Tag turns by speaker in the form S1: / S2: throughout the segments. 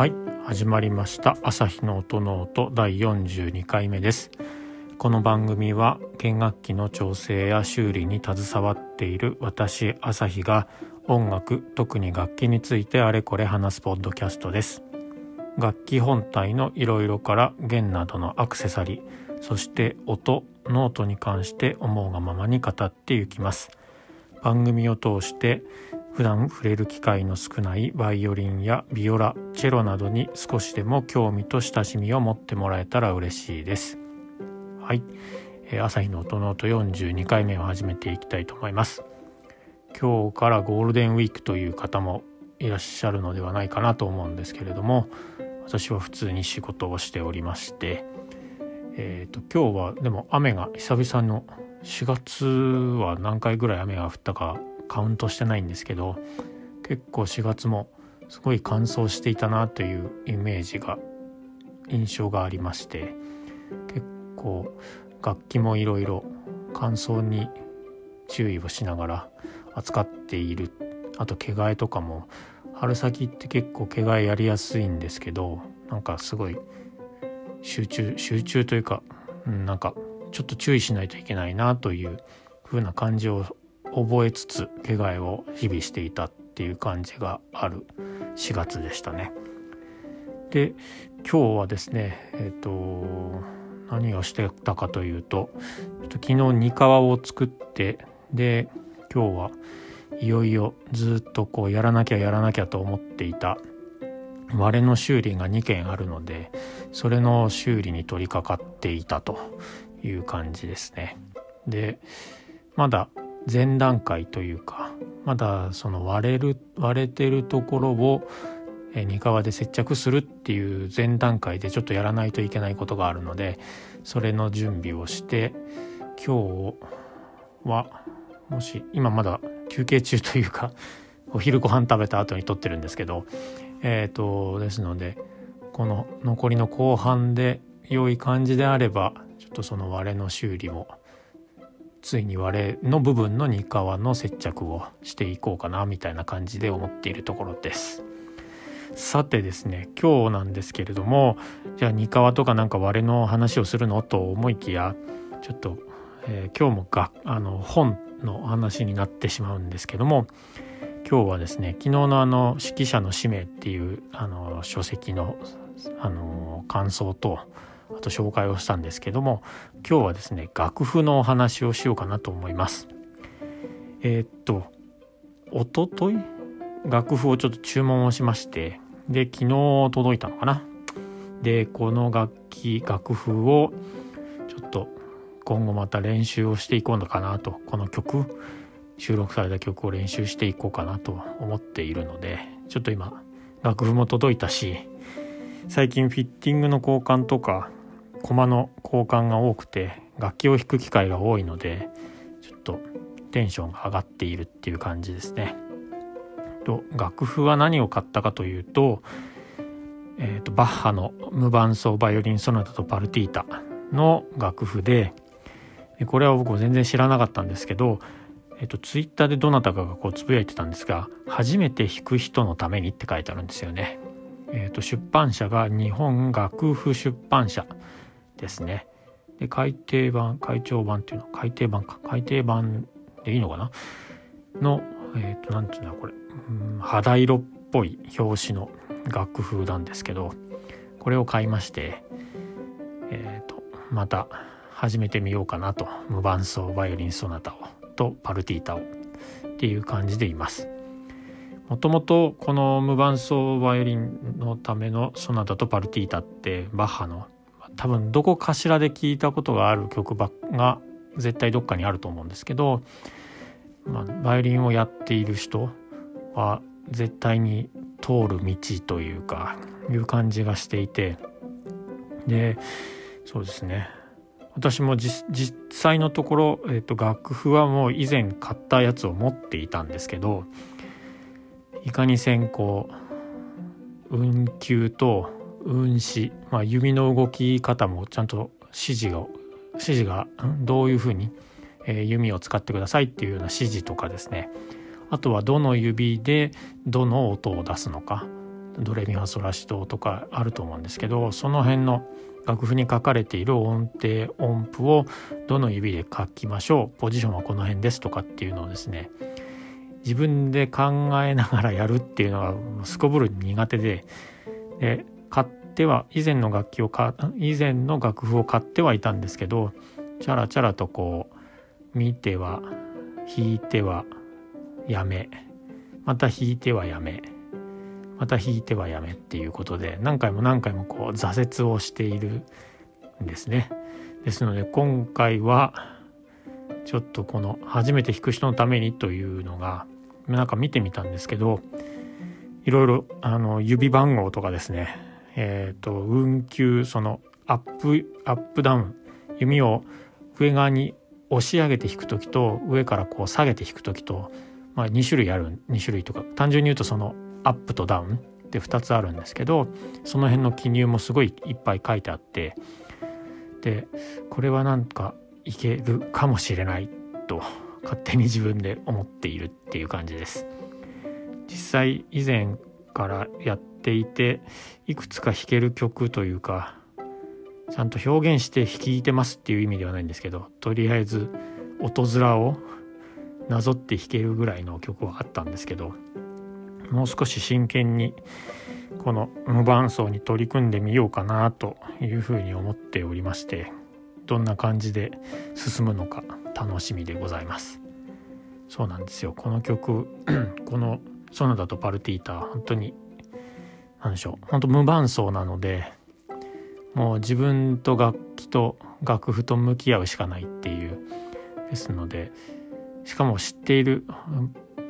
S1: はい始まりました。朝日の音ノート第42回目です。この番組は弦楽器の調整や修理に携わっている私朝日が音楽特に楽器についてあれこれ話すポッドキャストです。楽器本体のいろいろから弦などのアクセサリーそして音ノートに関して思うがままに語っていきます。番組を通して普段触れる機会の少ないバイオリンやビオラチェロなどに少しでも興味と親しみを持ってもらえたら嬉しいです。はい、えー、朝日の音の音42回目を始めていきたいと思います。今日からゴールデンウィークという方もいらっしゃるのではないかなと思うんですけれども私は普通に仕事をしておりましてえっ、ー、と今日はでも雨が久々の4月は何回ぐらい雨が降ったかカウントしてないんですけど結構4月もすごい乾燥していたなというイメージが印象がありまして結構楽器もいろいろ乾燥に注意をしながら扱っている。あと毛替えとかも春先って結構毛替えやりやすいんですけどなんかすごい集中集中というか、うん、なんかちょっと注意しないといけないなという風な感じを覚えつつ毛替えを日々していたっていう感じがある4月でしたね。で今日はですねえっ、ー、と何をしてたかというとと昨日煮皮を作ってで今日はいよいよずっとこうやらなきゃやらなきゃと思っていた割れの修理が2件あるのでそれの修理に取り掛かっていたという感じですね。でまだ前段階というかまだその割れる割れてるところを二皮で接着するっていう前段階でちょっとやらないといけないことがあるのでそれの準備をして今日はもし今まだ休憩中というか お昼ご飯食べた後に撮ってるんですけどえっ、ー、とですのでこの残りの後半で良い感じであればちょっとその割れの修理もついに割れの部分の2皮の接着をしていこうかなみたいな感じで思っているところです。さてですね今日なんですけれどもじゃあ2皮とかなんか割れの話をするのと思いきやちょっと、えー、今日もがあの本の話になってしまうんですけども今日はですね昨日のあの「指揮者の使命」っていうあの書籍のあの感想とあと紹介をしたんですけども今日はですね楽譜のお話をしようかなと思います。えー、っとおととい？楽譜をちょっと注文をしましてで昨日届いたのかな？でこの楽器楽譜をちょっと今後また練習をしていこうのかなとこの曲収録された曲を練習していこうかなと思っているのでちょっと今楽譜も届いたし最近フィッティングの交換とか駒の交換が多くて楽器を弾く機会が多いのでちょっとテンションが上がっているっていう感じですね。と楽譜は何を買ったかというと,、えーと、バッハの無伴奏バイオリンソナタとパルティータの楽譜でこれは僕全然知らなかったんですけど、えーと、ツイッターでどなたかがこうつぶやいてたんですが「初めて弾く人のために」って書いてあるんですよね。えーと出版社が日本楽譜出版社ですね。で改訂版改訂版っていうの改訂版か改訂版でいいのかな？のえっ、ー、と何て言うんだこれうん肌色っぽい表紙の楽譜なんですけどこれを買いましてえっ、ー、とまた始めてみようかなと無伴奏バイオリンソナタをとパルティータをっていう感じでいます。もともとこの無伴奏バイオリンのためのソナタとパルティータってバッハの多分どこかしらで聞いたことがある曲ばが絶対どっかにあると思うんですけど、まあ、バイオリンをやっている人は絶対に通る道というかいう感じがしていてでそうですね。私も実際のところ、えーと、楽譜はもう以前買ったやつを持っていたんですけどいかに先行運休と運指、まあ、指の動き方もちゃんと指示が指示がどういうふうに、え、弓を使ってくださいっていうような指示とかですね。あとはどの指でどの音を出すのか。ドレミファソラシドとかあると思うんですけどその辺の楽譜に書かれている音程音符をどの指で書きましょう。ポジションはこの辺ですとかっていうのをですね。自分で考えながらやるっていうのがすこぶる苦手で。で買っては以前の楽器をか以前の楽譜を買ってはいたんですけどチャラチャラとこう見ては弾いてはやめまた弾いてはやめまた弾いてはやめっていうことで何回も何回もこう挫折をしているんですね。ですので今回はちょっとこの初めて弾く人のためにというのがなんか見てみたんですけどいろいろあの指番号とかですねえ、ー、と運球そのアップアップダウン弓を上側に押し上げて弾く時と上からこう下げて弾く時と、まあ、2種類ある2種類とか単純に言うとそのアップとダウンって2つあるんですけどその辺の記入もすごいいっぱい書いてあってでこれはなんかいけるかもしれないと勝手に自分で思っているっていう感じです。実際以前からやっていていくつか弾ける曲というかちゃんと表現して弾いてますっていう意味ではないんですけどとりあえず音面をなぞって弾けるぐらいの曲はあったんですけどもう少し真剣にこの無伴奏に取り組んでみようかなというふうに思っておりましてどんな感じで進むのか楽しみでございます。そうなんですよ。この曲 この「ソナタとパルティータ」本当に何でしょう。本当無伴奏なのでもう自分と楽器と楽譜と向き合うしかないっていうですのでしかも知っている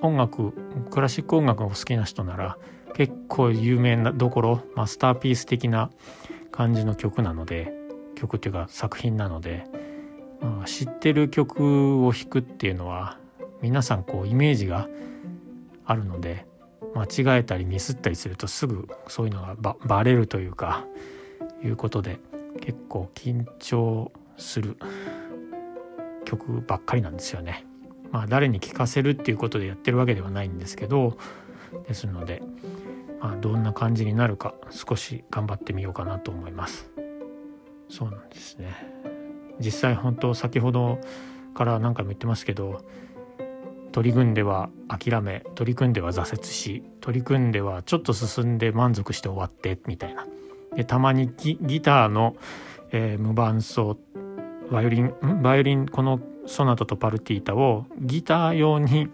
S1: 音楽クラシック音楽がお好きな人なら結構有名などころマスターピース的な感じの曲なので曲っていうか作品なので、まあ、知ってる曲を弾くっていうのは皆さんこうイメージがあるので間違えたりミスったりするとすぐそういうのがババレるというかいうことで結構緊張する曲ばっかりなんですよね。まあ誰に聞かせるっていうことでやってるわけではないんですけどですので、まあ、どんな感じになるか少し頑張ってみようかなと思います。そうなんですね。実際本当先ほどから何回も言ってますけど取り組んでは諦め取り組んでは挫折し取り組んではちょっと進んで満足して終わってみたいな。でたまにギターの、えー、無伴奏バイオリンバイオリンこのソナタとパルティータをギター用に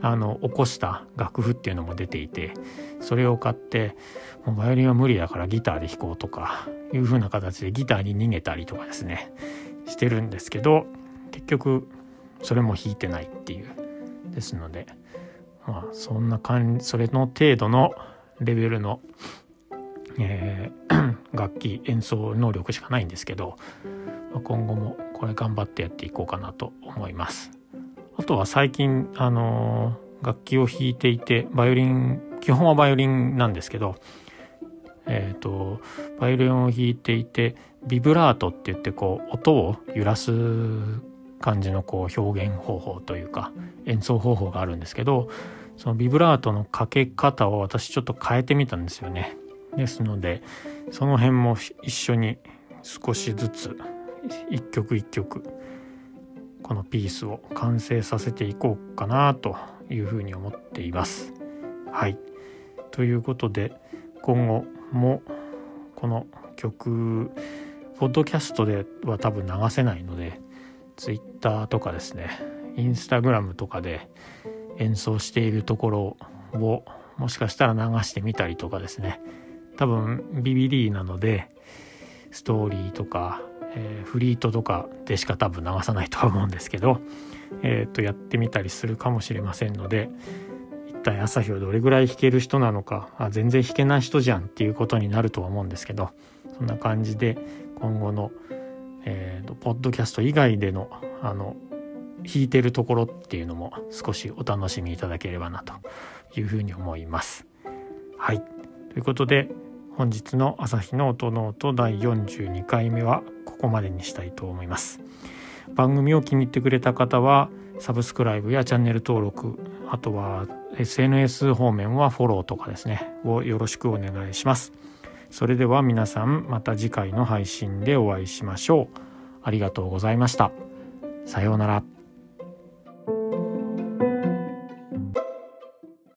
S1: あの起こした楽譜っていうのも出ていてそれを買ってもうバイオリンは無理だからギターで弾こうとかいう風な形でギターに逃げたりとかですねしてるんですけど結局それも弾いてないっていう。ですのでまあそんな感じそれの程度のレベルのえー、楽器演奏能力しかないんですけど、まあ、今後もこれ頑張ってやっていこうかなと思います。あとは最近、あのー、楽器を弾いていてバイオリン基本はバイオリンなんですけどえっ、ー、とバイオリンを弾いていてビブラートって言ってこう音を揺らす感じのこう表現方法というか演奏方法があるんですけどそのビブラートのかけ方を私ちょっと変えてみたんですよね。ですのでその辺も一緒に少しずつ一曲一曲このピースを完成させていこうかなというふうに思っています。はい。ということで今後もこの曲ポッドキャストでは多分流せないので Twitter とかですね。Instagram とかで演奏しているところをもしかしたら流してみたりとかですね。多分 BBD なのでストーリーとか、えー、フリートとかでしか多分流さないとは思うんですけど、えー、とやってみたりするかもしれませんので一体朝日はどれぐらい弾ける人なのかあ全然弾けない人じゃんっていうことになるとは思うんですけどそんな感じで今後の、ポッドキャスト以外でのあの弾いてるところっていうのも少しお楽しみいただければなというふうに思います。はいということで本日の「朝日の音ノート」第42回目はここまでにしたいと思います。番組を気に入ってくれた方はサブスクライブやチャンネル登録あとは SNS 方面はフォローとかですねをよろしくお願いします。それでは皆さんまた次回の配信でお会いしましょう。ありがとうございました。さようなら。